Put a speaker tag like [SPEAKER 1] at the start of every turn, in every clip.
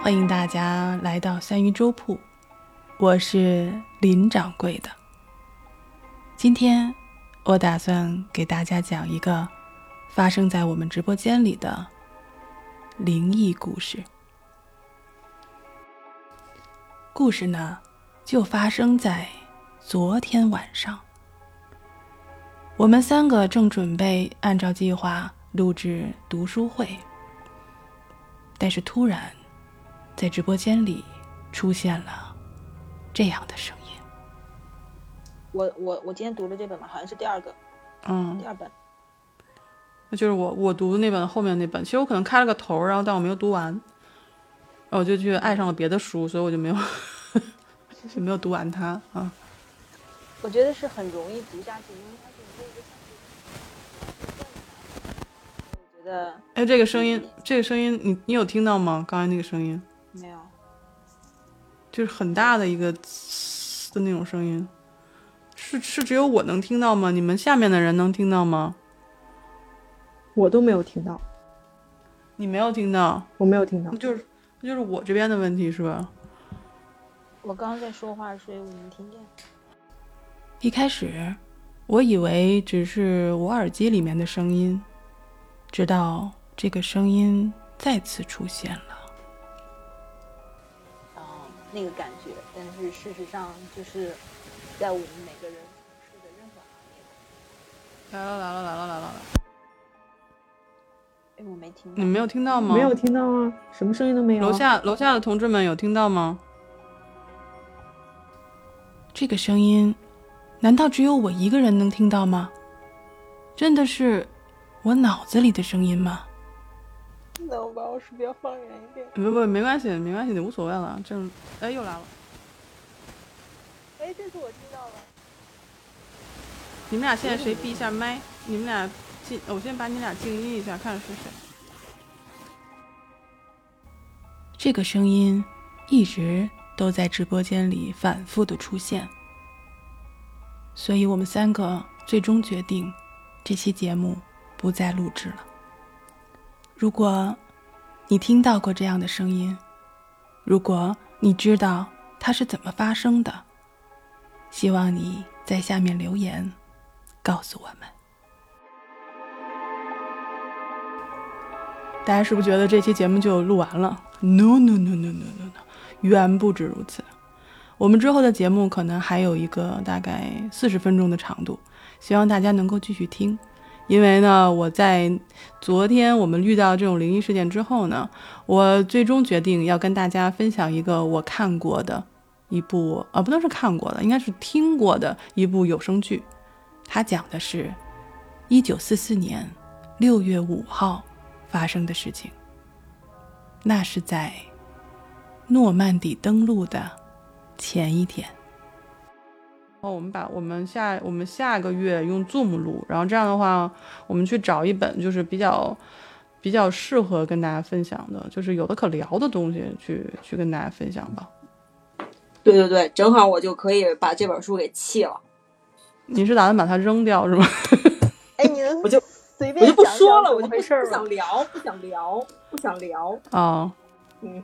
[SPEAKER 1] 欢迎大家来到三鱼粥铺，我是林掌柜的。今天我打算给大家讲一个发生在我们直播间里的灵异故事。故事呢，就发生在昨天晚上。我们三个正准备按照计划录制读书会，但是突然。在直播间里出现了这样的声音。
[SPEAKER 2] 我我我今天读的这本吧，好像是第二个，
[SPEAKER 1] 嗯，
[SPEAKER 2] 第二本。
[SPEAKER 1] 那就是我我读的那本后面那本。其实我可能开了个头，然后但我没有读完，然后我就去爱上了别的书，所以我就没有 就没有读完它啊。
[SPEAKER 2] 我觉得是很容易读下去，因为它是一个一个我觉得。
[SPEAKER 1] 哎，这个声音，这个声音，你你有听到吗？刚才那个声音。
[SPEAKER 2] 没有，
[SPEAKER 1] 就是很大的一个的那种声音，是是只有我能听到吗？你们下面的人能听到吗？
[SPEAKER 3] 我都没有听到，
[SPEAKER 1] 你没有听到，
[SPEAKER 3] 我没有听到，
[SPEAKER 1] 就是就是我这边的问题是吧？
[SPEAKER 2] 我刚刚在说话，所以我没听见。
[SPEAKER 1] 一开始我以为只是我耳机里面的声音，直到这个声音再次出现了。
[SPEAKER 2] 那个感觉，但是事实上就是在我们每个人从事的任何行
[SPEAKER 1] 业。来了来了来了来了！
[SPEAKER 2] 哎，我没听，
[SPEAKER 1] 你没有听到吗？
[SPEAKER 3] 没有听到啊，什么声音都没有。
[SPEAKER 1] 楼下楼下的同志们有听到吗？这个声音，难道只有我一个人能听到吗？真的是我脑子里的声音吗？
[SPEAKER 2] 那我把我鼠标放远一点。
[SPEAKER 1] 不不，没关系，没关系，你无所谓了。这，哎，又来了。
[SPEAKER 2] 哎，这次我听到了。
[SPEAKER 1] 你们俩现在谁闭一下麦？你们俩静，我先把你俩静音一下，看是谁。这个声音一直都在直播间里反复的出现，所以我们三个最终决定，这期节目不再录制了。如果，你听到过这样的声音，如果你知道它是怎么发生的，希望你在下面留言，告诉我们。大家是不是觉得这期节目就录完了？No No No No No No No，远不止如此。我们之后的节目可能还有一个大概四十分钟的长度，希望大家能够继续听。因为呢，我在昨天我们遇到这种灵异事件之后呢，我最终决定要跟大家分享一个我看过的一部，呃，不能是看过的，应该是听过的一部有声剧。它讲的是1944年6月5号发生的事情。那是在诺曼底登陆的前一天。然后我们把我们下我们下个月用 Zoom 录，然后这样的话，我们去找一本就是比较比较适合跟大家分享的，就是有的可聊的东西去去跟大家分享吧。
[SPEAKER 4] 对对对，正好我就可以把这本书给弃了。
[SPEAKER 1] 你是打算把它扔掉是吗？
[SPEAKER 2] 哎，你
[SPEAKER 4] 我就
[SPEAKER 2] 随便
[SPEAKER 4] 我就不说了，我就
[SPEAKER 2] 不
[SPEAKER 4] 想聊，不想聊，不想聊
[SPEAKER 1] 啊。
[SPEAKER 4] 嗯，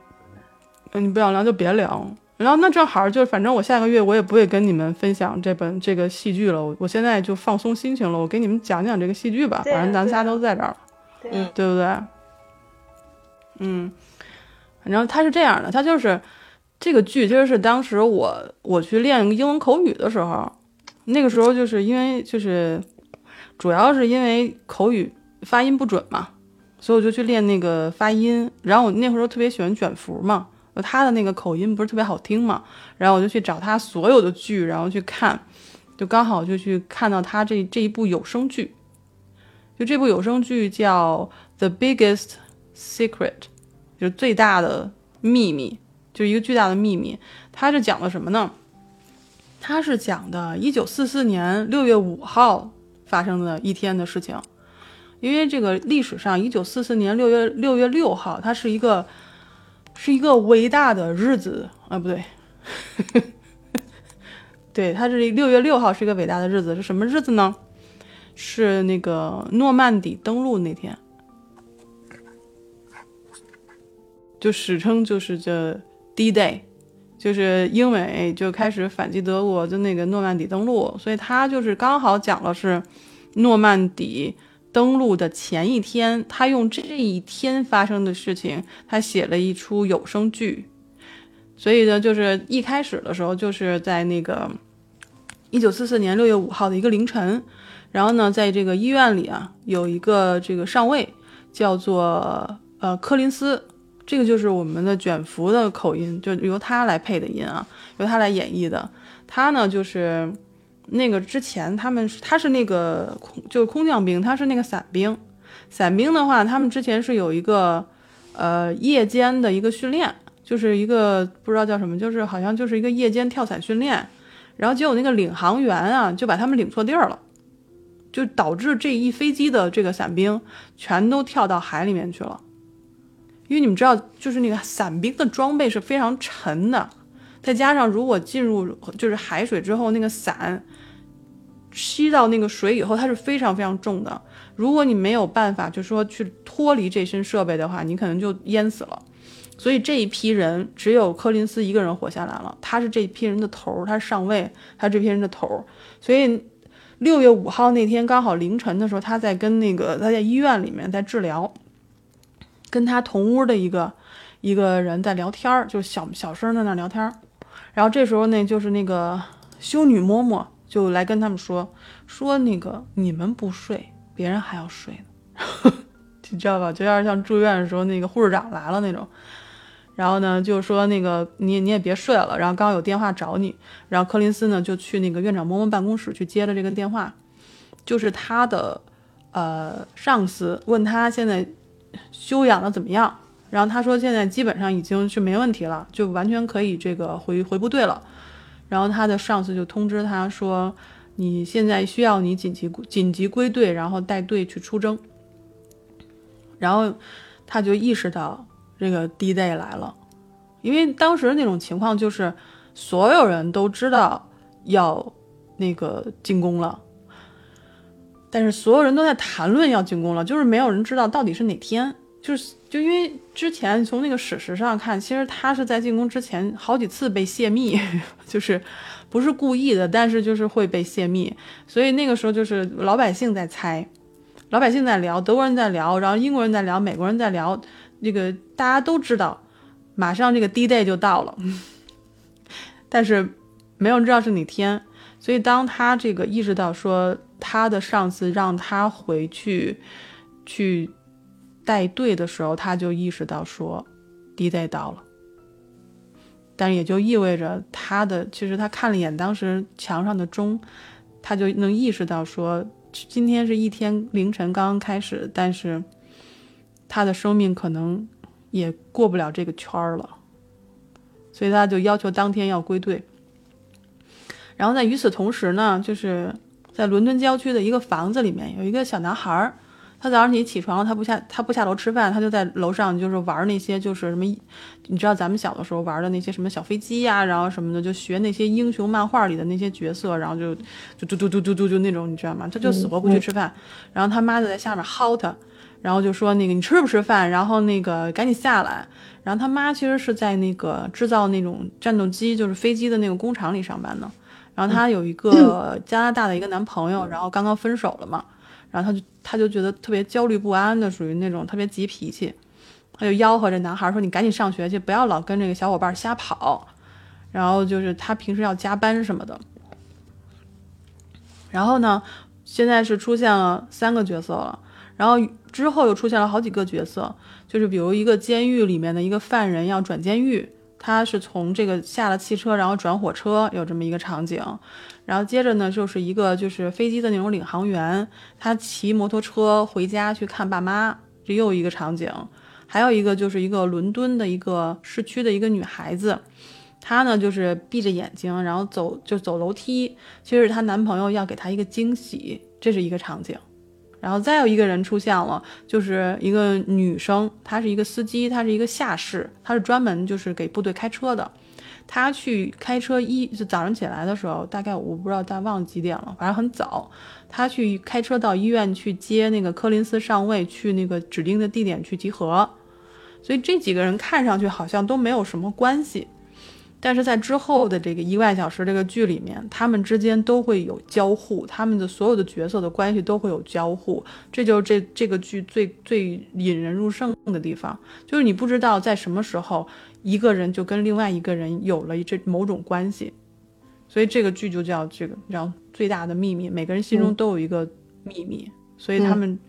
[SPEAKER 1] 你不想聊就别聊。然后那正好就是反正我下个月我也不会跟你们分享这本这个戏剧了，我我现在就放松心情了，我给你们讲讲这个戏剧吧。反正咱仨都在这儿，
[SPEAKER 2] 嗯，
[SPEAKER 1] 对不对？嗯，反正他是这样的，他就是这个剧，其实是当时我我去练英文口语的时候，那个时候就是因为就是主要是因为口语发音不准嘛，所以我就去练那个发音。然后我那会儿特别喜欢卷福嘛。就他的那个口音不是特别好听嘛，然后我就去找他所有的剧，然后去看，就刚好就去看到他这这一部有声剧，就这部有声剧叫《The Biggest Secret》，就最大的秘密，就一个巨大的秘密。它是讲的什么呢？它是讲的1944年6月5号发生的一天的事情，因为这个历史上1944年6月6月6号，它是一个。是一个伟大的日子。啊，不对，对，它是六月六号是一个伟大的日子，是什么日子呢？是那个诺曼底登陆那天。就史称就是这 D-Day，就是英美就开始反击德国的那个诺曼底登陆，所以他就是刚好讲了是诺曼底登陆的前一天，他用这一天发生的事情，他写了一出有声剧。所以呢，就是一开始的时候，就是在那个一九四四年六月五号的一个凌晨，然后呢，在这个医院里啊，有一个这个上尉叫做呃柯林斯，这个就是我们的卷福的口音，就由他来配的音啊，由他来演绎的。他呢，就是那个之前他们是他是那个空就是空降兵，他是那个伞兵。伞兵的话，他们之前是有一个呃夜间的一个训练。就是一个不知道叫什么，就是好像就是一个夜间跳伞训练，然后结果那个领航员啊就把他们领错地儿了，就导致这一飞机的这个伞兵全都跳到海里面去了。因为你们知道，就是那个伞兵的装备是非常沉的，再加上如果进入就是海水之后，那个伞吸到那个水以后，它是非常非常重的。如果你没有办法，就说去脱离这身设备的话，你可能就淹死了。所以这一批人只有柯林斯一个人活下来了，他是这批人的头儿，他是上尉，他这批人的头儿。所以六月五号那天刚好凌晨的时候，他在跟那个他在医院里面在治疗，跟他同屋的一个一个人在聊天儿，就小小声在那聊天儿。然后这时候呢，就是那个修女嬷嬷就来跟他们说说那个你们不睡，别人还要睡呢，你知道吧？就要是像住院的时候那个护士长来了那种。然后呢，就说那个你你也别睡了。然后刚刚有电话找你，然后柯林斯呢就去那个院长嬷嬷办公室去接了这个电话，就是他的呃上司问他现在休养的怎么样，然后他说现在基本上已经是没问题了，就完全可以这个回回部队了。然后他的上司就通知他说，你现在需要你紧急紧急归队，然后带队去出征。然后他就意识到。这个 D-Day 来了，因为当时那种情况就是所有人都知道要那个进攻了，但是所有人都在谈论要进攻了，就是没有人知道到底是哪天。就是就因为之前从那个史实上看，其实他是在进攻之前好几次被泄密，就是不是故意的，但是就是会被泄密。所以那个时候就是老百姓在猜，老百姓在聊，德国人在聊，然后英国人在聊，美国人在聊。这个大家都知道，马上这个 D-Day 就到了，但是没有人知道是哪天。所以当他这个意识到说他的上司让他回去去带队的时候，他就意识到说 D-Day 到了。但也就意味着他的，其实他看了一眼当时墙上的钟，他就能意识到说今天是一天凌晨刚刚开始，但是。他的生命可能也过不了这个圈儿了，所以他就要求当天要归队。然后在与此同时呢，就是在伦敦郊区的一个房子里面，有一个小男孩儿。他早上起起床，他不下他不下楼吃饭，他就在楼上就是玩那些就是什么，你知道咱们小的时候玩的那些什么小飞机呀，然后什么的，就学那些英雄漫画里的那些角色，然后就就嘟嘟嘟嘟嘟就那种，你知道吗？他就死活不去吃饭，然后他妈就在下面薅他。然后就说那个你吃不吃饭？然后那个赶紧下来。然后他妈其实是在那个制造那种战斗机，就是飞机的那个工厂里上班的。然后他有一个 加拿大的一个男朋友，然后刚刚分手了嘛。然后他就他就觉得特别焦虑不安的，属于那种特别急脾气。他就吆喝这男孩说：“你赶紧上学去，不要老跟这个小伙伴瞎跑。”然后就是他平时要加班什么的。然后呢，现在是出现了三个角色了。然后之后又出现了好几个角色，就是比如一个监狱里面的一个犯人要转监狱，他是从这个下了汽车然后转火车，有这么一个场景。然后接着呢，就是一个就是飞机的那种领航员，他骑摩托车回家去看爸妈，这又一个场景。还有一个就是一个伦敦的一个市区的一个女孩子，她呢就是闭着眼睛，然后走就走楼梯，其实她男朋友要给她一个惊喜，这是一个场景。然后再有一个人出现了，就是一个女生，她是一个司机，她是一个下士，她是专门就是给部队开车的。他去开车一就早上起来的时候，大概我不知道他忘了几点了，反正很早。他去开车到医院去接那个柯林斯上尉去那个指定的地点去集合。所以这几个人看上去好像都没有什么关系，但是在之后的这个一万小时这个剧里面，他们之间都会有交互，他们的所有的角色的关系都会有交互，这就是这这个剧最最引人入胜的地方，就是你不知道在什么时候一个人就跟另外一个人有了这某种关系，所以这个剧就叫这个叫最大的秘密，每个人心中都有一个秘密，所以他们。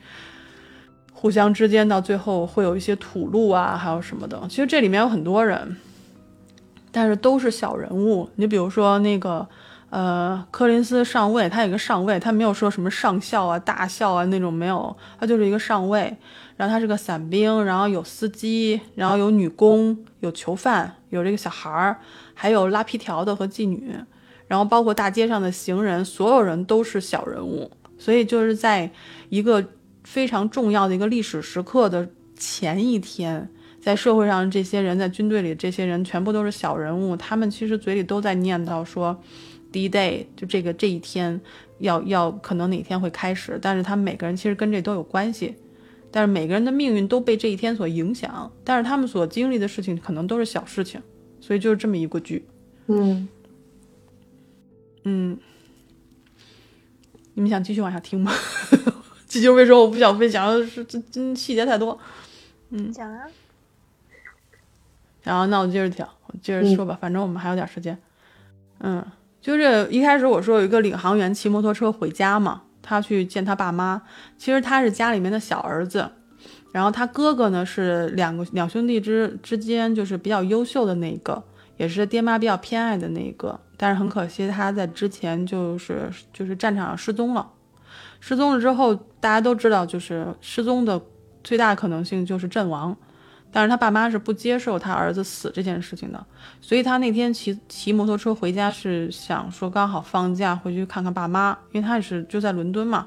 [SPEAKER 1] 互相之间到最后会有一些吐露啊，还有什么的。其实这里面有很多人，但是都是小人物。你比如说那个，呃，柯林斯上尉，他有个上尉，他没有说什么上校啊、大校啊那种，没有，他就是一个上尉。然后他是个伞兵，然后有司机，然后有女工，有囚犯，有这个小孩儿，还有拉皮条的和妓女，然后包括大街上的行人，所有人都是小人物。所以就是在一个。非常重要的一个历史时刻的前一天，在社会上这些人，在军队里这些人全部都是小人物，他们其实嘴里都在念叨说，D-Day 就这个这一天要要可能哪天会开始，但是他们每个人其实跟这都有关系，但是每个人的命运都被这一天所影响，但是他们所经历的事情可能都是小事情，所以就是这么一个剧，
[SPEAKER 4] 嗯
[SPEAKER 1] 嗯，你们想继续往下听吗？这就是为什么我不想分享，是这这细节太多。嗯，
[SPEAKER 2] 讲啊。
[SPEAKER 1] 然后那我接着讲，我接着说吧，反正我们还有点时间。嗯，就是一开始我说有一个领航员骑摩托车回家嘛，他去见他爸妈。其实他是家里面的小儿子，然后他哥哥呢是两个两兄弟之之间就是比较优秀的那个，也是爹妈比较偏爱的那一个。但是很可惜他在之前就是就是战场上失踪了。失踪了之后，大家都知道，就是失踪的最大可能性就是阵亡。但是他爸妈是不接受他儿子死这件事情的，所以他那天骑骑摩托车回家是想说刚好放假回去看看爸妈，因为他也是就在伦敦嘛。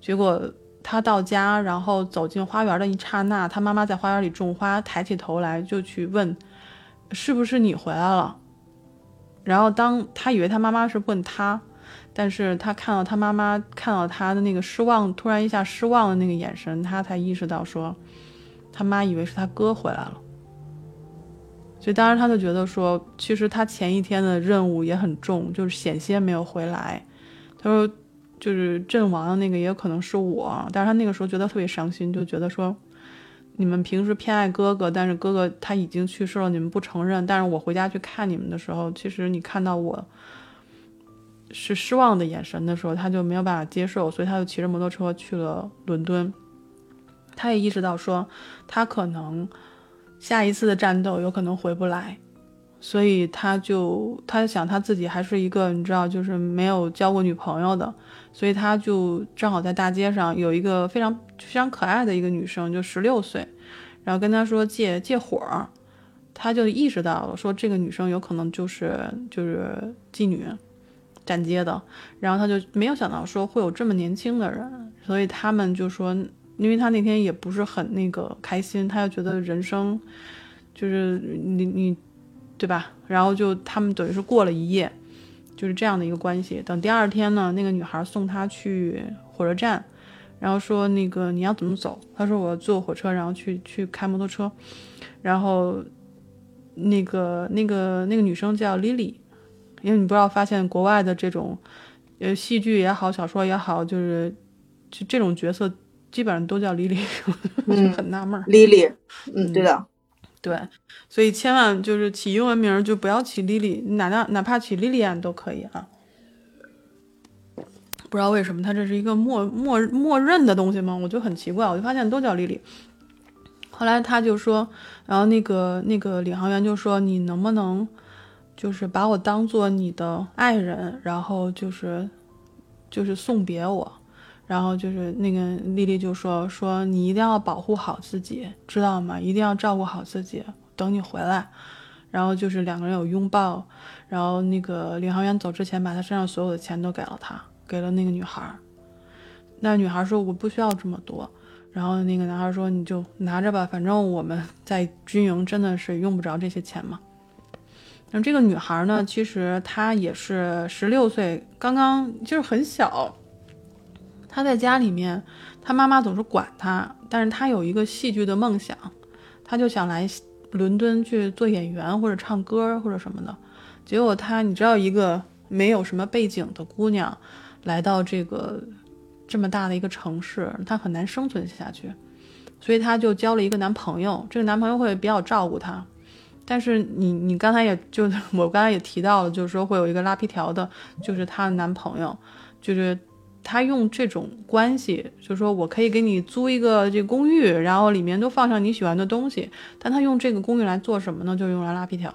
[SPEAKER 1] 结果他到家，然后走进花园的一刹那，他妈妈在花园里种花，抬起头来就去问：“是不是你回来了？”然后当他以为他妈妈是问他。但是他看到他妈妈看到他的那个失望，突然一下失望的那个眼神，他才意识到说，他妈以为是他哥回来了。所以当时他就觉得说，其实他前一天的任务也很重，就是险些没有回来。他说，就是阵亡的那个也可能是我。但是他那个时候觉得特别伤心，就觉得说，你们平时偏爱哥哥，但是哥哥他已经去世了，你们不承认。但是我回家去看你们的时候，其实你看到我。是失望的眼神的时候，他就没有办法接受，所以他就骑着摩托车去了伦敦。他也意识到说，他可能下一次的战斗有可能回不来，所以他就他想他自己还是一个你知道，就是没有交过女朋友的，所以他就正好在大街上有一个非常非常可爱的一个女生，就十六岁，然后跟他说借借火儿，他就意识到了说这个女生有可能就是就是妓女。站街的，然后他就没有想到说会有这么年轻的人，所以他们就说，因为他那天也不是很那个开心，他就觉得人生就是你你，对吧？然后就他们等于是过了一夜，就是这样的一个关系。等第二天呢，那个女孩送他去火车站，然后说那个你要怎么走？他说我坐火车，然后去去开摩托车，然后那个那个那个女生叫 Lily。因为你不知道，发现国外的这种，呃，戏剧也好，小说也好，就是就这种角色基本上都叫 Lily，就很纳闷。
[SPEAKER 4] Lily，嗯，对的，
[SPEAKER 1] 对，所以千万就是起英文名就不要起 Lily，哪哪哪怕起 Lilian 都可以啊。不知道为什么，它这是一个默默默认的东西吗？我就很奇怪，我就发现都叫 Lily。后来他就说，然后那个那个领航员就说，你能不能？就是把我当做你的爱人，然后就是，就是送别我，然后就是那个丽丽就说说你一定要保护好自己，知道吗？一定要照顾好自己，等你回来。然后就是两个人有拥抱，然后那个领航员走之前把他身上所有的钱都给了他，给了那个女孩。那女孩说我不需要这么多，然后那个男孩说你就拿着吧，反正我们在军营真的是用不着这些钱嘛。那这个女孩呢？其实她也是十六岁，刚刚就是很小。她在家里面，她妈妈总是管她，但是她有一个戏剧的梦想。她就想来伦敦去做演员或者唱歌或者什么的。结果她，你知道，一个没有什么背景的姑娘，来到这个这么大的一个城市，她很难生存下去，所以她就交了一个男朋友。这个男朋友会比较照顾她。但是你你刚才也就我刚才也提到了，就是说会有一个拉皮条的，就是她的男朋友，就是他用这种关系，就是说我可以给你租一个这个公寓，然后里面都放上你喜欢的东西，但他用这个公寓来做什么呢？就是用来拉皮条，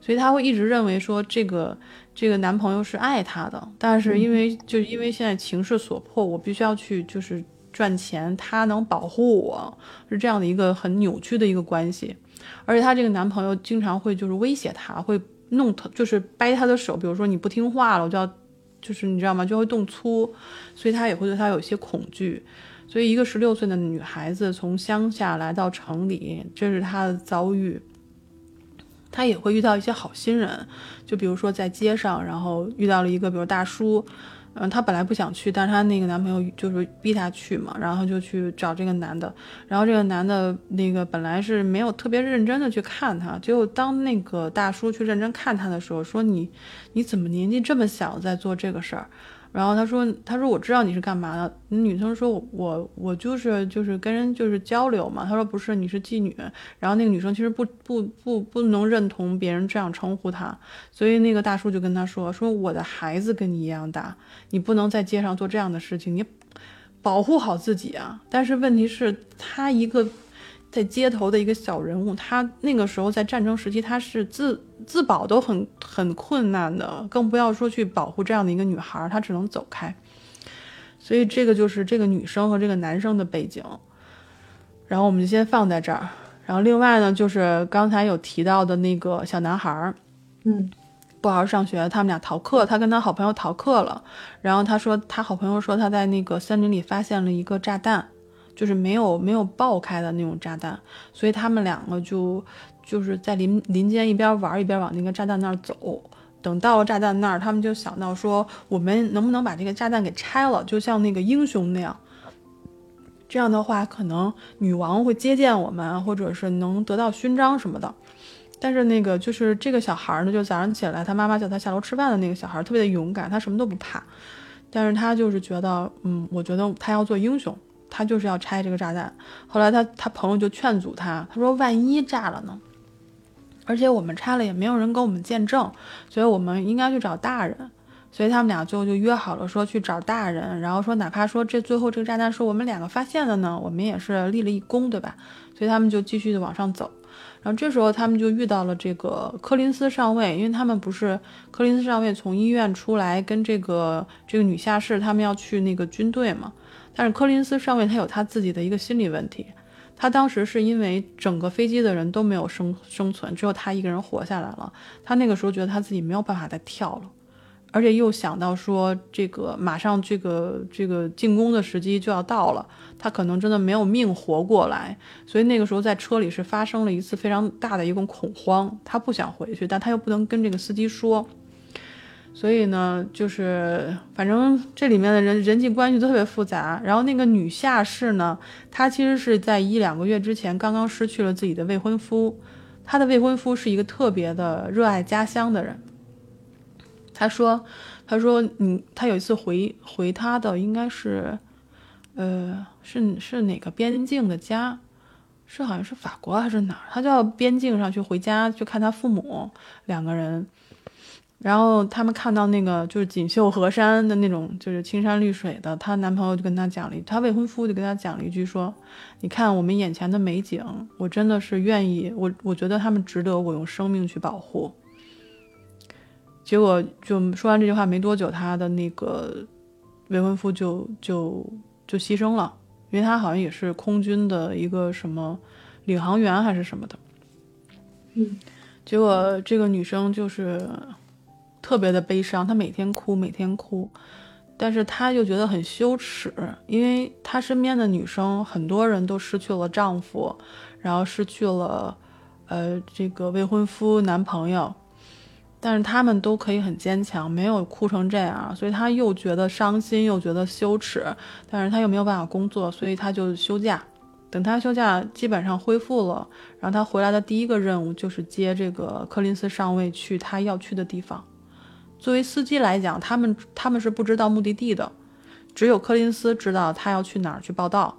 [SPEAKER 1] 所以他会一直认为说这个这个男朋友是爱她的，但是因为就因为现在情势所迫，我必须要去就是赚钱，他能保护我，是这样的一个很扭曲的一个关系。而且她这个男朋友经常会就是威胁她，会弄她，就是掰她的手，比如说你不听话了，我就要，就是你知道吗？就会动粗，所以他也会对他有一些恐惧。所以一个十六岁的女孩子从乡下来到城里，这是她的遭遇。她也会遇到一些好心人，就比如说在街上，然后遇到了一个比如大叔。嗯，她本来不想去，但是她那个男朋友就是逼她去嘛，然后就去找这个男的，然后这个男的那个本来是没有特别认真的去看她，结果当那个大叔去认真看她的时候，说你你怎么年纪这么小在做这个事儿？然后他说：“他说我知道你是干嘛的。”女生说：“我我就是就是跟人就是交流嘛。”他说：“不是，你是妓女。”然后那个女生其实不不不不能认同别人这样称呼她，所以那个大叔就跟她说：“说我的孩子跟你一样大，你不能在街上做这样的事情，你保护好自己啊。”但是问题是，他一个。在街头的一个小人物，他那个时候在战争时期，他是自自保都很很困难的，更不要说去保护这样的一个女孩，他只能走开。所以这个就是这个女生和这个男生的背景。然后我们就先放在这儿。然后另外呢，就是刚才有提到的那个小男孩，
[SPEAKER 3] 嗯，
[SPEAKER 1] 不好好上学，他们俩逃课，他跟他好朋友逃课了。然后他说，他好朋友说他在那个森林里发现了一个炸弹。就是没有没有爆开的那种炸弹，所以他们两个就就是在林林间一边玩一边往那个炸弹那儿走。等到了炸弹那儿，他们就想到说，我们能不能把这个炸弹给拆了，就像那个英雄那样。这样的话，可能女王会接见我们，或者是能得到勋章什么的。但是那个就是这个小孩呢，就早上起来，他妈妈叫他下楼吃饭的那个小孩，特别的勇敢，他什么都不怕。但是他就是觉得，嗯，我觉得他要做英雄。他就是要拆这个炸弹，后来他他朋友就劝阻他，他说万一炸了呢？而且我们拆了也没有人跟我们见证，所以我们应该去找大人。所以他们俩最后就约好了说去找大人，然后说哪怕说这最后这个炸弹是我们两个发现的呢，我们也是立了一功，对吧？所以他们就继续的往上走。然后这时候他们就遇到了这个柯林斯上尉，因为他们不是柯林斯上尉从医院出来跟这个这个女下士他们要去那个军队嘛。但是柯林斯上尉他有他自己的一个心理问题，他当时是因为整个飞机的人都没有生生存，只有他一个人活下来了。他那个时候觉得他自己没有办法再跳了，而且又想到说这个马上这个这个进攻的时机就要到了，他可能真的没有命活过来。所以那个时候在车里是发生了一次非常大的一种恐慌，他不想回去，但他又不能跟这个司机说。所以呢，就是反正这里面的人人际关系都特别复杂。然后那个女下士呢，她其实是在一两个月之前刚刚失去了自己的未婚夫。她的未婚夫是一个特别的热爱家乡的人。他说：“他说，嗯，他有一次回回他的应该是，呃，是是哪个边境的家？是好像是法国还是哪儿？他就要边境上去回家去看他父母两个人。”然后他们看到那个就是锦绣河山的那种，就是青山绿水的。她男朋友就跟她讲了，她未婚夫就跟她讲了一句说：“你看我们眼前的美景，我真的是愿意，我我觉得他们值得我用生命去保护。”结果就说完这句话没多久，她的那个未婚夫就就就牺牲了，因为他好像也是空军的一个什么领航员还是什么的。
[SPEAKER 3] 嗯，
[SPEAKER 1] 结果这个女生就是。特别的悲伤，她每天哭，每天哭，但是她又觉得很羞耻，因为她身边的女生很多人都失去了丈夫，然后失去了，呃，这个未婚夫、男朋友，但是他们都可以很坚强，没有哭成这样，所以她又觉得伤心，又觉得羞耻，但是她又没有办法工作，所以她就休假，等他休假基本上恢复了，然后他回来的第一个任务就是接这个柯林斯上尉去他要去的地方。作为司机来讲，他们他们是不知道目的地的，只有柯林斯知道他要去哪儿去报道。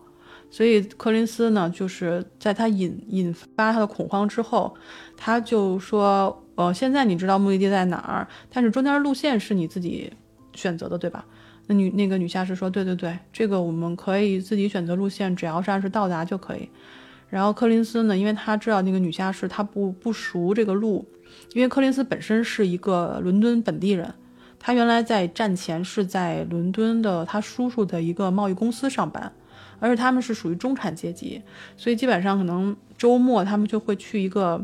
[SPEAKER 1] 所以柯林斯呢，就是在他引引发他的恐慌之后，他就说：“呃，现在你知道目的地在哪儿，但是中间路线是你自己选择的，对吧？”那女那个女下士说：“对对对，这个我们可以自己选择路线，只要是按时到达就可以。”然后柯林斯呢，因为他知道那个女下士她不不熟这个路，因为柯林斯本身是一个伦敦本地人，他原来在战前是在伦敦的他叔叔的一个贸易公司上班。而且他们是属于中产阶级，所以基本上可能周末他们就会去一个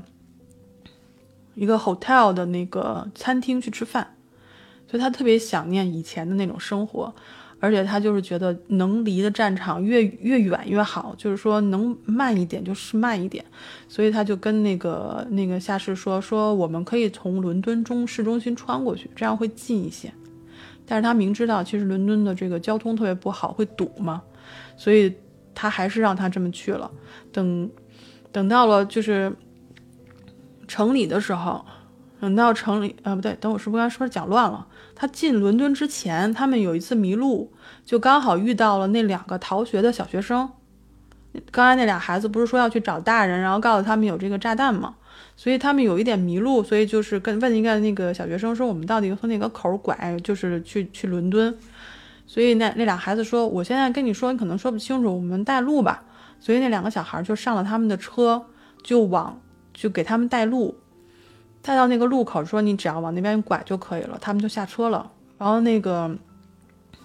[SPEAKER 1] 一个 hotel 的那个餐厅去吃饭，所以他特别想念以前的那种生活，而且他就是觉得能离的战场越越远越好，就是说能慢一点就是慢一点，所以他就跟那个那个下士说说我们可以从伦敦中市中心穿过去，这样会近一些，但是他明知道其实伦敦的这个交通特别不好，会堵嘛。所以他还是让他这么去了。等等到了就是城里的时候，等到城里啊不对，等我是不是刚才说讲乱了？他进伦敦之前，他们有一次迷路，就刚好遇到了那两个逃学的小学生。刚才那俩孩子不是说要去找大人，然后告诉他们有这个炸弹吗？所以他们有一点迷路，所以就是跟问一个那个小学生说：“我们到底从哪个口拐？就是去去伦敦。”所以那那俩孩子说：“我现在跟你说，你可能说不清楚，我们带路吧。”所以那两个小孩就上了他们的车，就往就给他们带路，带到那个路口，说：“你只要往那边拐就可以了。”他们就下车了。然后那个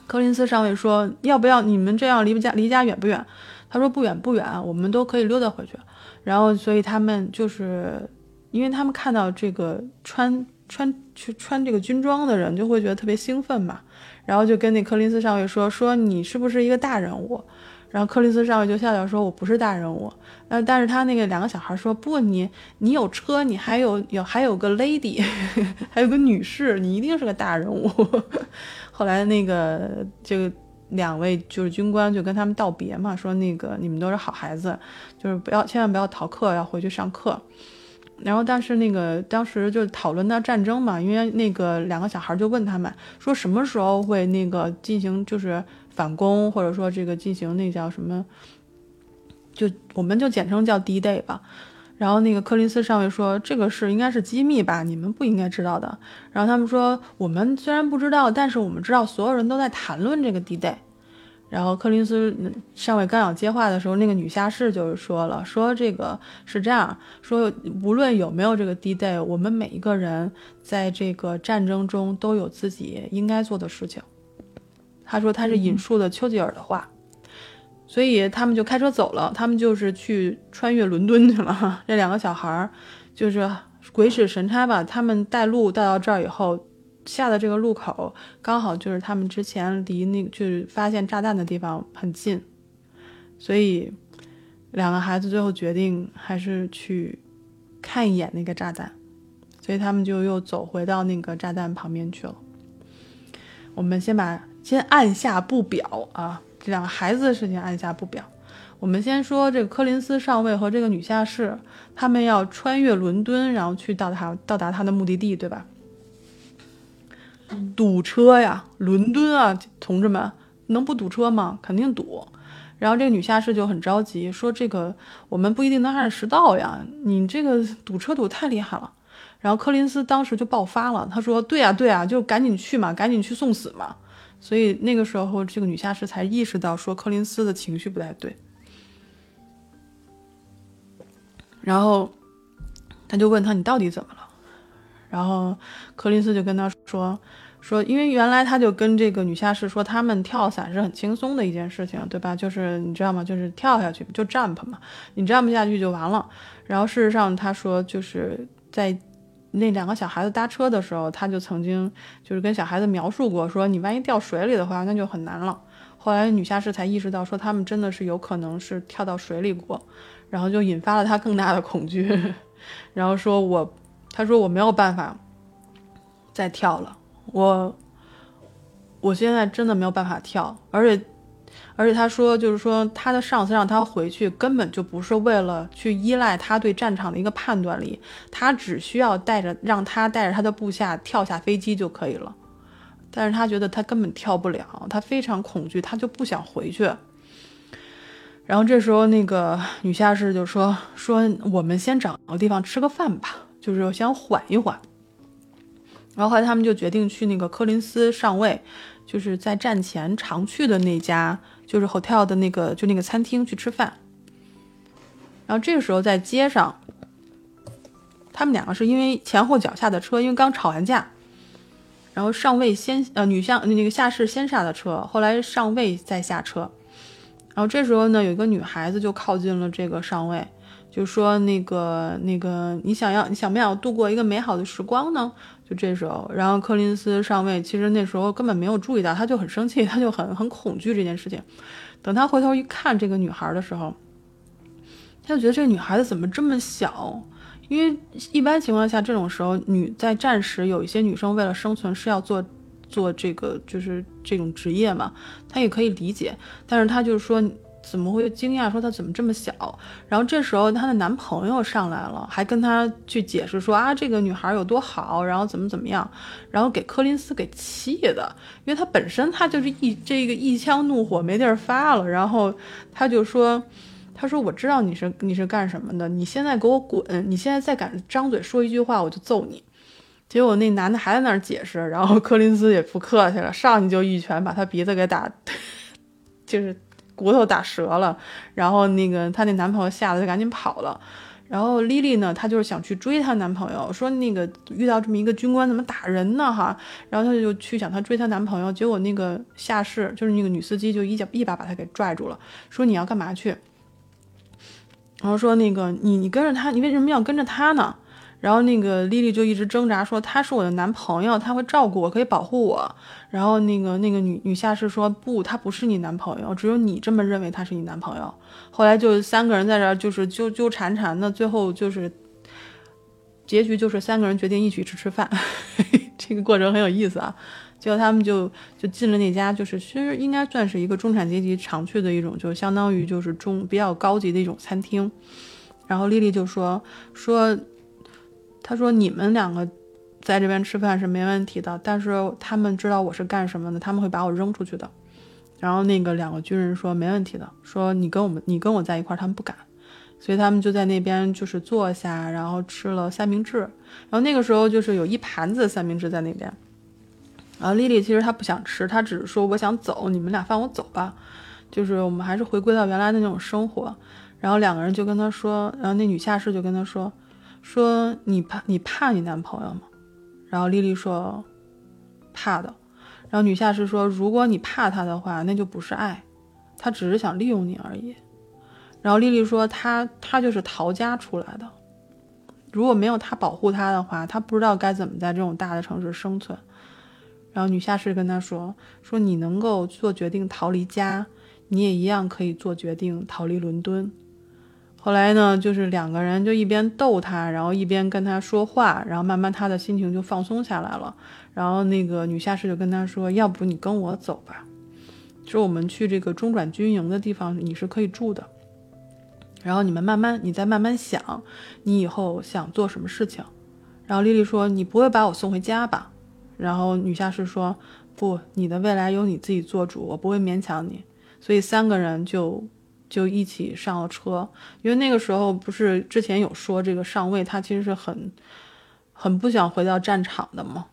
[SPEAKER 1] 柯林斯上尉说：“要不要你们这样离家离家远不远？”他说：“不远不远，我们都可以溜达回去。”然后所以他们就是因为他们看到这个穿穿去穿这个军装的人，就会觉得特别兴奋嘛。然后就跟那柯林斯上尉说说你是不是一个大人物？然后克里斯上尉就笑笑说：“我不是大人物。”呃，但是他那个两个小孩说：“不，你你有车，你还有有还有个 lady，还有个女士，你一定是个大人物。”后来那个这个两位就是军官就跟他们道别嘛，说那个你们都是好孩子，就是不要千万不要逃课，要回去上课。然后，但是那个当时就讨论到战争嘛，因为那个两个小孩就问他们说什么时候会那个进行就是反攻，或者说这个进行那叫什么，就我们就简称叫 D Day 吧。然后那个柯林斯上尉说这个是应该是机密吧，你们不应该知道的。然后他们说我们虽然不知道，但是我们知道所有人都在谈论这个 D Day。然后柯林斯上尉刚要接话的时候，那个女下士就说了：“说这个是这样说，无论有没有这个 D Day，我们每一个人在这个战争中都有自己应该做的事情。”他说他是引述的丘吉尔的话，所以他们就开车走了。他们就是去穿越伦敦去了。这两个小孩儿就是鬼使神差吧，他们带路带到这儿以后。下的这个路口刚好就是他们之前离那个就是发现炸弹的地方很近，所以两个孩子最后决定还是去看一眼那个炸弹，所以他们就又走回到那个炸弹旁边去了。我们先把先按下不表啊，这两个孩子的事情按下不表。我们先说这个柯林斯上尉和这个女下士，他们要穿越伦敦，然后去到达到达他的目的地，对吧？堵车呀，伦敦啊，同志们，能不堵车吗？肯定堵。然后这个女下士就很着急，说：“这个我们不一定能按时到呀，你这个堵车堵太厉害了。”然后柯林斯当时就爆发了，他说：“对呀，对呀，就赶紧去嘛，赶紧去送死嘛。”所以那个时候，这个女下士才意识到说柯林斯的情绪不太对。然后他就问他：“你到底怎么了？”然后柯林斯就跟他说。说，因为原来他就跟这个女下士说，他们跳伞是很轻松的一件事情，对吧？就是你知道吗？就是跳下去就 jump 嘛，你 jump 下去就完了。然后事实上，他说就是在那两个小孩子搭车的时候，他就曾经就是跟小孩子描述过，说你万一掉水里的话，那就很难了。后来女下士才意识到，说他们真的是有可能是跳到水里过，然后就引发了他更大的恐惧。然后说我，他说我没有办法再跳了。我，我现在真的没有办法跳，而且而且他说，就是说他的上司让他回去，根本就不是为了去依赖他对战场的一个判断力，他只需要带着让他带着他的部下跳下飞机就可以了。但是他觉得他根本跳不了，他非常恐惧，他就不想回去。然后这时候那个女下士就说：“说我们先找个地方吃个饭吧，就是想缓一缓。”然后后来他们就决定去那个柯林斯上尉，就是在战前常去的那家，就是 hotel 的那个就那个餐厅去吃饭。然后这个时候在街上，他们两个是因为前后脚下的车，因为刚吵完架，然后上尉先呃女下那个下士先下的车，后来上尉再下车。然后这时候呢，有一个女孩子就靠近了这个上尉，就说那个那个你想要你想不想度过一个美好的时光呢？这时候，然后柯林斯上尉其实那时候根本没有注意到，他就很生气，他就很很恐惧这件事情。等他回头一看这个女孩的时候，他就觉得这个女孩子怎么这么小？因为一般情况下这种时候，女在战时有一些女生为了生存是要做做这个就是这种职业嘛，他也可以理解。但是他就是说。怎么会惊讶？说她怎么这么小？然后这时候她的男朋友上来了，还跟她去解释说啊，这个女孩有多好，然后怎么怎么样，然后给柯林斯给气的，因为他本身他就是一这个一腔怒火没地儿发了，然后他就说，他说我知道你是你是干什么的，你现在给我滚！你现在再敢张嘴说一句话，我就揍你。结果那男的还在那儿解释，然后柯林斯也不客气了，上去就一拳把他鼻子给打，就是。骨头打折了，然后那个她那男朋友吓得就赶紧跑了，然后莉莉呢，她就是想去追她男朋友，说那个遇到这么一个军官怎么打人呢哈，然后她就去想她追她男朋友，结果那个下士就是那个女司机就一脚一把把她给拽住了，说你要干嘛去？然后说那个你你跟着他，你为什么要跟着他呢？然后那个丽丽就一直挣扎说他是我的男朋友，他会照顾我，可以保护我。然后那个那个女女下士说不，他不是你男朋友，只有你这么认为他是你男朋友。后来就三个人在这儿就是纠纠缠缠的，最后就是结局就是三个人决定一起去吃饭，这个过程很有意思啊。结果他们就就进了那家，就是其实应该算是一个中产阶级常去的一种，就相当于就是中比较高级的一种餐厅。然后丽丽就说说。他说：“你们两个在这边吃饭是没问题的，但是他们知道我是干什么的，他们会把我扔出去的。”然后那个两个军人说：“没问题的，说你跟我们，你跟我在一块儿，他们不敢。”所以他们就在那边就是坐下，然后吃了三明治。然后那个时候就是有一盘子三明治在那边。然后丽丽其实她不想吃，她只是说：“我想走，你们俩放我走吧。”就是我们还是回归到原来的那种生活。然后两个人就跟他说，然后那女下士就跟他说。说你怕你怕你男朋友吗？然后丽丽说怕的。然后女下士说，如果你怕他的话，那就不是爱，他只是想利用你而已。然后丽丽说，他他就是逃家出来的，如果没有他保护他的话，他不知道该怎么在这种大的城市生存。然后女下士跟他说，说你能够做决定逃离家，你也一样可以做决定逃离伦敦。后来呢，就是两个人就一边逗他，然后一边跟他说话，然后慢慢他的心情就放松下来了。然后那个女下士就跟他说：“要不你跟我走吧，说我们去这个中转军营的地方，你是可以住的。然后你们慢慢，你再慢慢想，你以后想做什么事情。”然后丽丽说：“你不会把我送回家吧？”然后女下士说：“不，你的未来由你自己做主，我不会勉强你。”所以三个人就。就一起上了车，因为那个时候不是之前有说这个上尉他其实是很，很不想回到战场的嘛，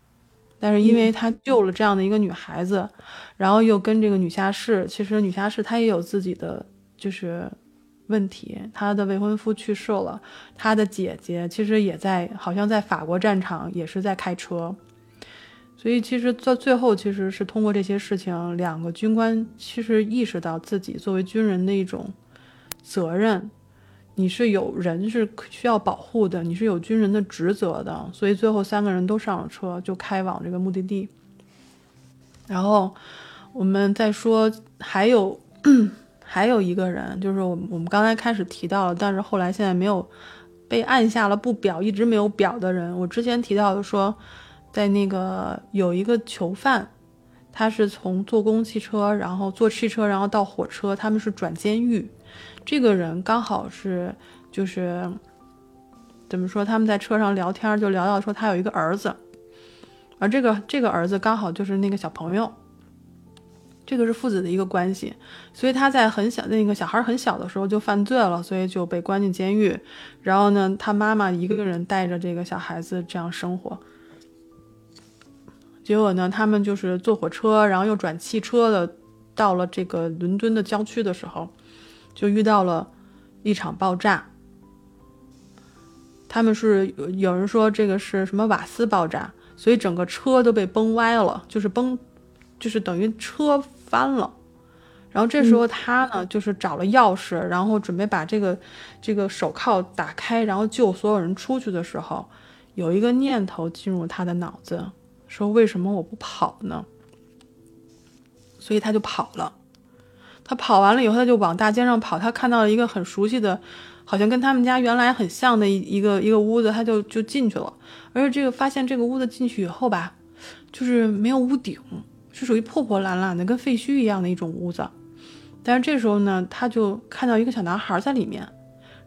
[SPEAKER 1] 但是因为他救了这样的一个女孩子，然后又跟这个女下士，其实女下士她也有自己的就是问题，她的未婚夫去世了，她的姐姐其实也在，好像在法国战场也是在开车。所以其实在最后，其实是通过这些事情，两个军官其实意识到自己作为军人的一种责任，你是有人是需要保护的，你是有军人的职责的。所以最后三个人都上了车，就开往这个目的地。然后我们再说，还有还有一个人，就是我我们刚才开始提到了，但是后来现在没有被按下了不表，一直没有表的人。我之前提到的说。在那个有一个囚犯，他是从坐公汽车，然后坐汽车，然后到火车，他们是转监狱。这个人刚好是就是怎么说？他们在车上聊天，就聊到说他有一个儿子，而这个这个儿子刚好就是那个小朋友。这个是父子的一个关系，所以他在很小那个小孩很小的时候就犯罪了，所以就被关进监狱。然后呢，他妈妈一个人带着这个小孩子这样生活。结果呢，他们就是坐火车，然后又转汽车的，到了这个伦敦的郊区的时候，就遇到了一场爆炸。他们是有人说这个是什么瓦斯爆炸，所以整个车都被崩歪了，就是崩，就是等于车。翻了，然后这时候他呢，就是找了钥匙，然后准备把这个这个手铐打开，然后救所有人出去的时候，有一个念头进入他的脑子，说为什么我不跑呢？所以他就跑了。他跑完了以后，他就往大街上跑，他看到了一个很熟悉的，好像跟他们家原来很像的一一个一个屋子，他就就进去了。而且这个发现这个屋子进去以后吧，就是没有屋顶。是属于破破烂烂的，跟废墟一样的一种屋子，但是这时候呢，他就看到一个小男孩在里面，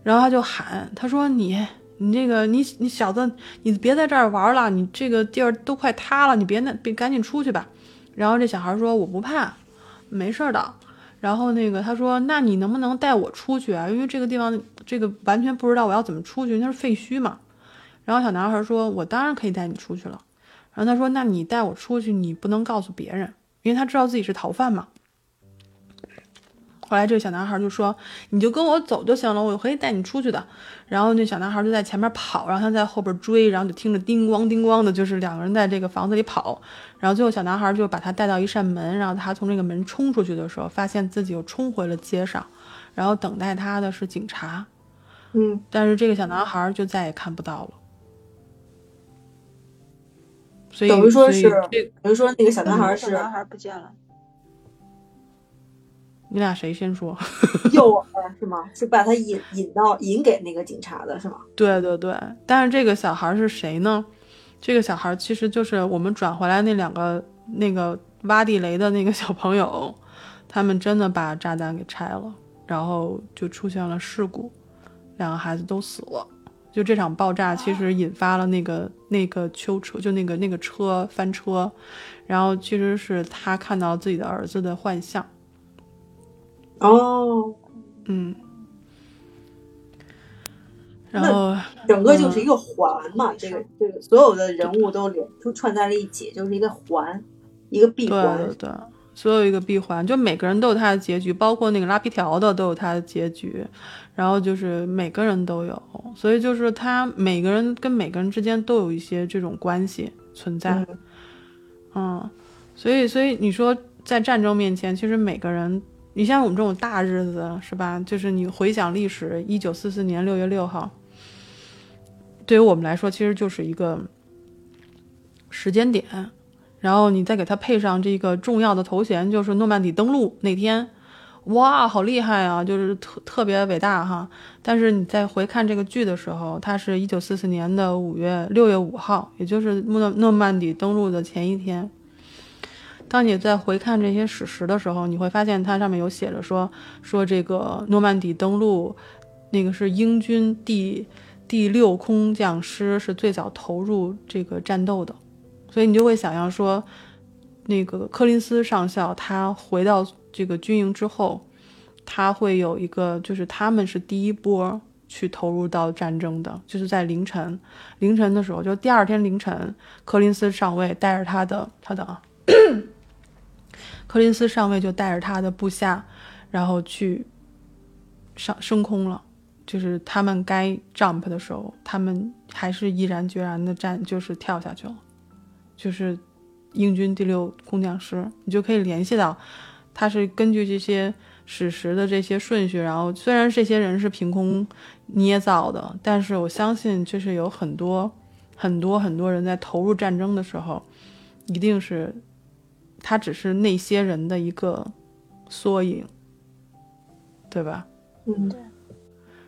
[SPEAKER 1] 然后他就喊，他说：“你，你这个，你你小子，你别在这儿玩了，你这个地儿都快塌了，你别那别赶紧出去吧。”然后这小孩说：“我不怕，没事的。”然后那个他说：“那你能不能带我出去啊？因为这个地方这个完全不知道我要怎么出去，那是废墟嘛。”然后小男孩说：“我当然可以带你出去了。”然后他说：“那你带我出去，你不能告诉别人，因为他知道自己是逃犯嘛。”后来这个小男孩就说：“你就跟我走就行了，我可以带你出去的。”然后那小男孩就在前面跑，然后他在后边追，然后就听着叮咣叮咣的，就是两个人在这个房子里跑。然后最后小男孩就把他带到一扇门，然后他从这个门冲出去的时候，发现自己又冲回了街上，然后等待他的是警察。
[SPEAKER 4] 嗯，
[SPEAKER 1] 但是这个小男孩就再也看不到了。所以
[SPEAKER 4] 等于说是，等于说那个小男孩是
[SPEAKER 2] 小男孩不见了，
[SPEAKER 1] 你俩谁先说？
[SPEAKER 4] 诱饵是吗？是把他引引到引给那个警察的是吗？
[SPEAKER 1] 对对对，但是这个小孩是谁呢？这个小孩其实就是我们转回来那两个那个挖地雷的那个小朋友，他们真的把炸弹给拆了，然后就出现了事故，两个孩子都死了。就这场爆炸其实引发了那个那个囚车，就那个那个车翻车，然后其实是他看到自己的儿子的幻象。
[SPEAKER 4] 哦，
[SPEAKER 1] 嗯，然后
[SPEAKER 4] 整个就是一个环嘛，这个这个所有的人物都连都串在了一起，就是一个环，一个闭环。
[SPEAKER 1] 对对对，所有一个闭环，就每个人都有他的结局，包括那个拉皮条的都有他的结局。然后就是每个人都有，所以就是他每个人跟每个人之间都有一些这种关系存在，嗯，所以所以你说在战争面前，其实每个人，你像我们这种大日子是吧？就是你回想历史，一九四四年六月六号，对于我们来说，其实就是一个时间点，然后你再给它配上这个重要的头衔，就是诺曼底登陆那天。哇，好厉害啊！就是特特别伟大哈。但是你在回看这个剧的时候，它是一九四四年的五月六月五号，也就是诺诺曼底登陆的前一天。当你在回看这些史实的时候，你会发现它上面有写着说说这个诺曼底登陆，那个是英军第第六空降师是最早投入这个战斗的，所以你就会想象说，那个柯林斯上校他回到。这个军营之后，他会有一个，就是他们是第一波去投入到战争的，就是在凌晨，凌晨的时候，就第二天凌晨，柯林斯上尉带着他的，他的啊，柯林斯上尉就带着他的部下，然后去上升空了，就是他们该 jump 的时候，他们还是毅然决然的站，就是跳下去了，就是英军第六空降师，你就可以联系到。他是根据这些史实的这些顺序，然后虽然这些人是凭空捏造的，但是我相信就是有很多很多很多人在投入战争的时候，一定是他只是那些人的一个缩影，对吧？
[SPEAKER 4] 嗯，
[SPEAKER 2] 对。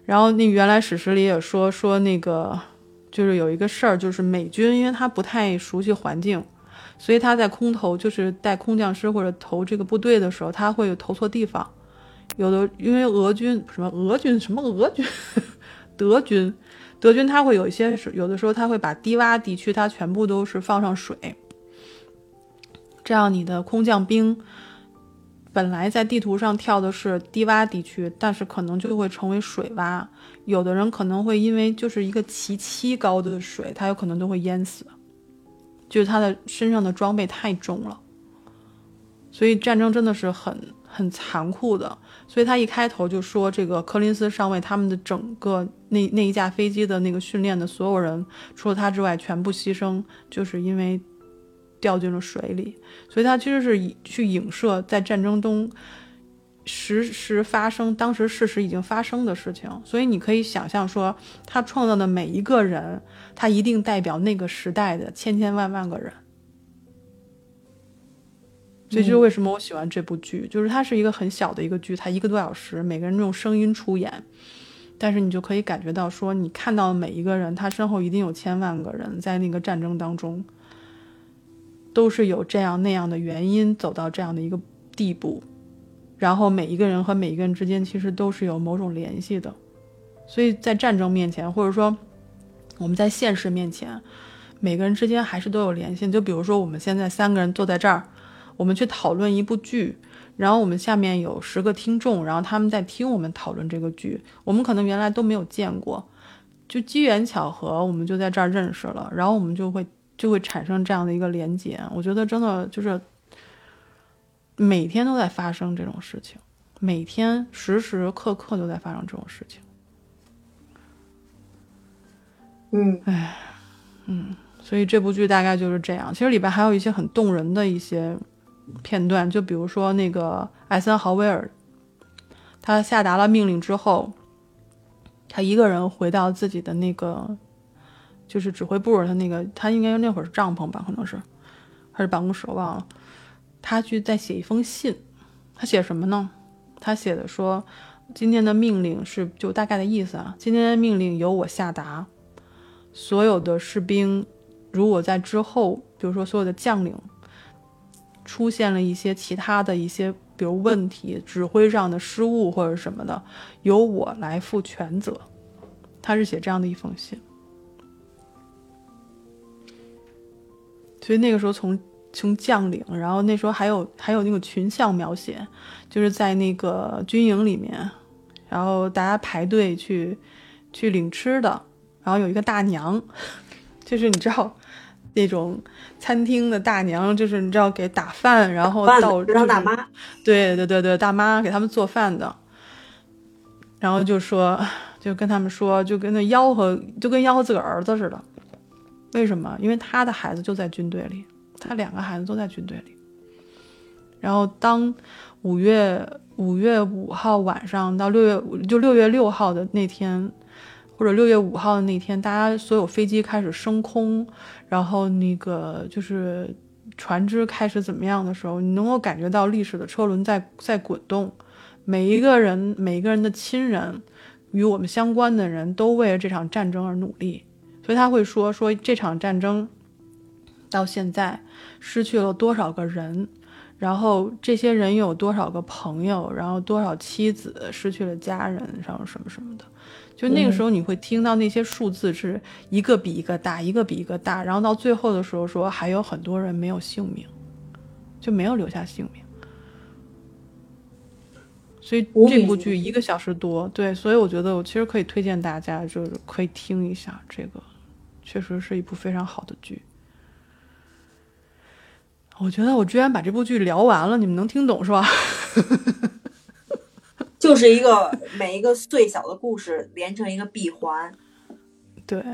[SPEAKER 1] 然后那原来史实里也说说那个就是有一个事儿，就是美军因为他不太熟悉环境，所以他在空投就是带空降师或者投这个部队的时候，他会有投错地方。有的因为俄军什么俄军什么俄军，德军，德军他会有一些是有的时候他会把低洼地区它全部都是放上水，这样你的空降兵本来在地图上跳的是低洼地区，但是可能就会成为水洼。有的人可能会因为就是一个齐膝高的水，他有可能都会淹死，就是他的身上的装备太重了。所以战争真的是很很残酷的。所以他一开头就说，这个柯林斯上尉他们的整个那那一架飞机的那个训练的所有人，除了他之外全部牺牲，就是因为掉进了水里。所以他其实是以去影射在战争中实时发生，当时事实已经发生的事情。所以你可以想象说，他创造的每一个人，他一定代表那个时代的千千万万个人。所以，就是为什么我喜欢这部剧，就是它是一个很小的一个剧，它一个多小时，每个人用声音出演，但是你就可以感觉到，说你看到每一个人，他身后一定有千万个人在那个战争当中，都是有这样那样的原因走到这样的一个地步，然后每一个人和每一个人之间其实都是有某种联系的，所以在战争面前，或者说我们在现实面前，每个人之间还是都有联系。就比如说我们现在三个人坐在这儿。我们去讨论一部剧，然后我们下面有十个听众，然后他们在听我们讨论这个剧。我们可能原来都没有见过，就机缘巧合，我们就在这儿认识了，然后我们就会就会产生这样的一个连接。我觉得真的就是每天都在发生这种事情，每天时时刻刻都在发生这种事情。
[SPEAKER 4] 嗯，
[SPEAKER 1] 哎，嗯，所以这部剧大概就是这样。其实里边还有一些很动人的一些。片段就比如说那个艾森豪威尔，他下达了命令之后，他一个人回到自己的那个就是指挥部，他那个他应该那会儿是帐篷吧，可能是还是办公室，我忘了。他去再写一封信，他写什么呢？他写的说，今天的命令是就大概的意思啊，今天的命令由我下达，所有的士兵如果在之后，比如说所有的将领。出现了一些其他的一些，比如问题、指挥上的失误或者什么的，由我来负全责。他是写这样的一封信，所以那个时候从从将领，然后那时候还有还有那个群像描写，就是在那个军营里面，然后大家排队去去领吃的，然后有一个大娘，就是你知道。那种餐厅的大娘，就是你知道给打饭，然后倒
[SPEAKER 4] 让大妈，
[SPEAKER 1] 对对对对，大妈给他们做饭的。然后就说，就跟他们说，就跟那吆喝，就跟吆喝自个儿儿子似的。为什么？因为他的孩子就在军队里，他两个孩子都在军队里。然后当五月五月五号晚上到六月就六月六号的那天。或者六月五号的那天，大家所有飞机开始升空，然后那个就是船只开始怎么样的时候，你能够感觉到历史的车轮在在滚动，每一个人每一个人的亲人与我们相关的人都为了这场战争而努力，所以他会说说这场战争到现在失去了多少个人，然后这些人有多少个朋友，然后多少妻子失去了家人，然后什么什么的。就那个时候，你会听到那些数字是一个比一个大，一个比一个大，然后到最后的时候说还有很多人没有性命，就没有留下性命。所以这部剧一个小时多，对，所以我觉得我其实可以推荐大家，就是可以听一下这个，确实是一部非常好的剧。我觉得我居然把这部剧聊完了，你们能听懂是吧？
[SPEAKER 4] 就是一个每一个最小的故事连成一个闭环，
[SPEAKER 1] 对，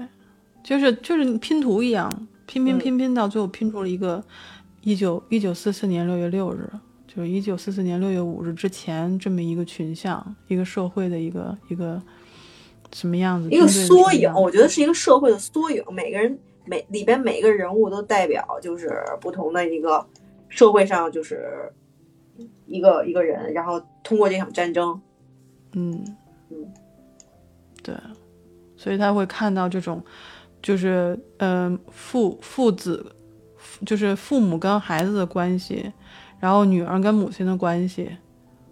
[SPEAKER 1] 就是就是拼图一样，拼拼拼拼到最后拼出了一个一九一九四四年六月六日，就是一九四四年六月五日之前这么一个群像，一个社会的一个一个什么样子？
[SPEAKER 4] 一个缩影，我觉得是一个社会的缩影。每个人每里边每个人物都代表就是不同的一个社会上就是。一个一个人，然后通过这场战争，
[SPEAKER 1] 嗯嗯，对，所以他会看到这种，就是嗯父父子就是父母跟孩子的关系，然后女儿跟母亲的关系，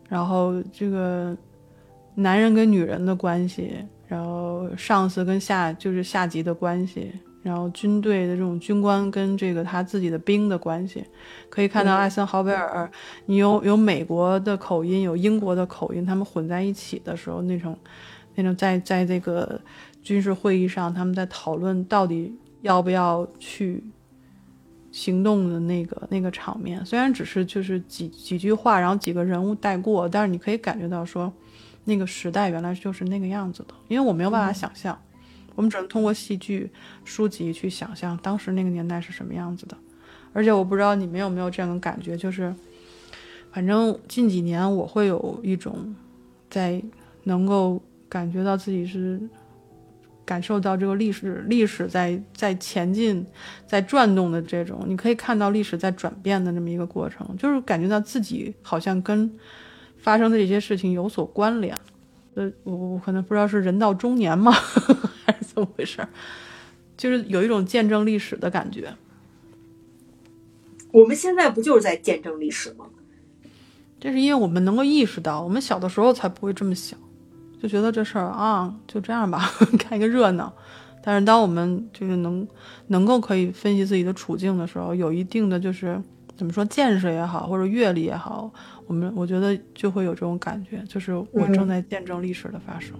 [SPEAKER 1] 然后这个男人跟女人的关系，然后上司跟下就是下级的关系，然后军队的这种军官跟这个他自己的兵的关系，可以看到
[SPEAKER 4] 嗯。
[SPEAKER 1] 艾森豪威尔，你有有美国的口音，有英国的口音，他们混在一起的时候，那种那种在在这个军事会议上，他们在讨论到底要不要去行动的那个那个场面，虽然只是就是几几句话，然后几个人物带过，但是你可以感觉到说，那个时代原来就是那个样子的，因为我没有办法想象，我们只能通过戏剧、书籍去想象当时那个年代是什么样子的。而且我不知道你们有没有这样的感觉，就是反正近几年我会有一种在能够感觉到自己是感受到这个历史历史在在前进、在转动的这种，你可以看到历史在转变的这么一个过程，就是感觉到自己好像跟发生的这些事情有所关联。呃，我我可能不知道是人到中年吗，还是怎么回事儿，就是有一种见证历史的感觉。
[SPEAKER 4] 我们现在不就是在见证历史吗？
[SPEAKER 1] 这是因为我们能够意识到，我们小的时候才不会这么想，就觉得这事儿啊就这样吧，看一个热闹。但是当我们就是能能够可以分析自己的处境的时候，有一定的就是怎么说见识也好，或者阅历也好，我们我觉得就会有这种感觉，就是我正在见证历史的发生。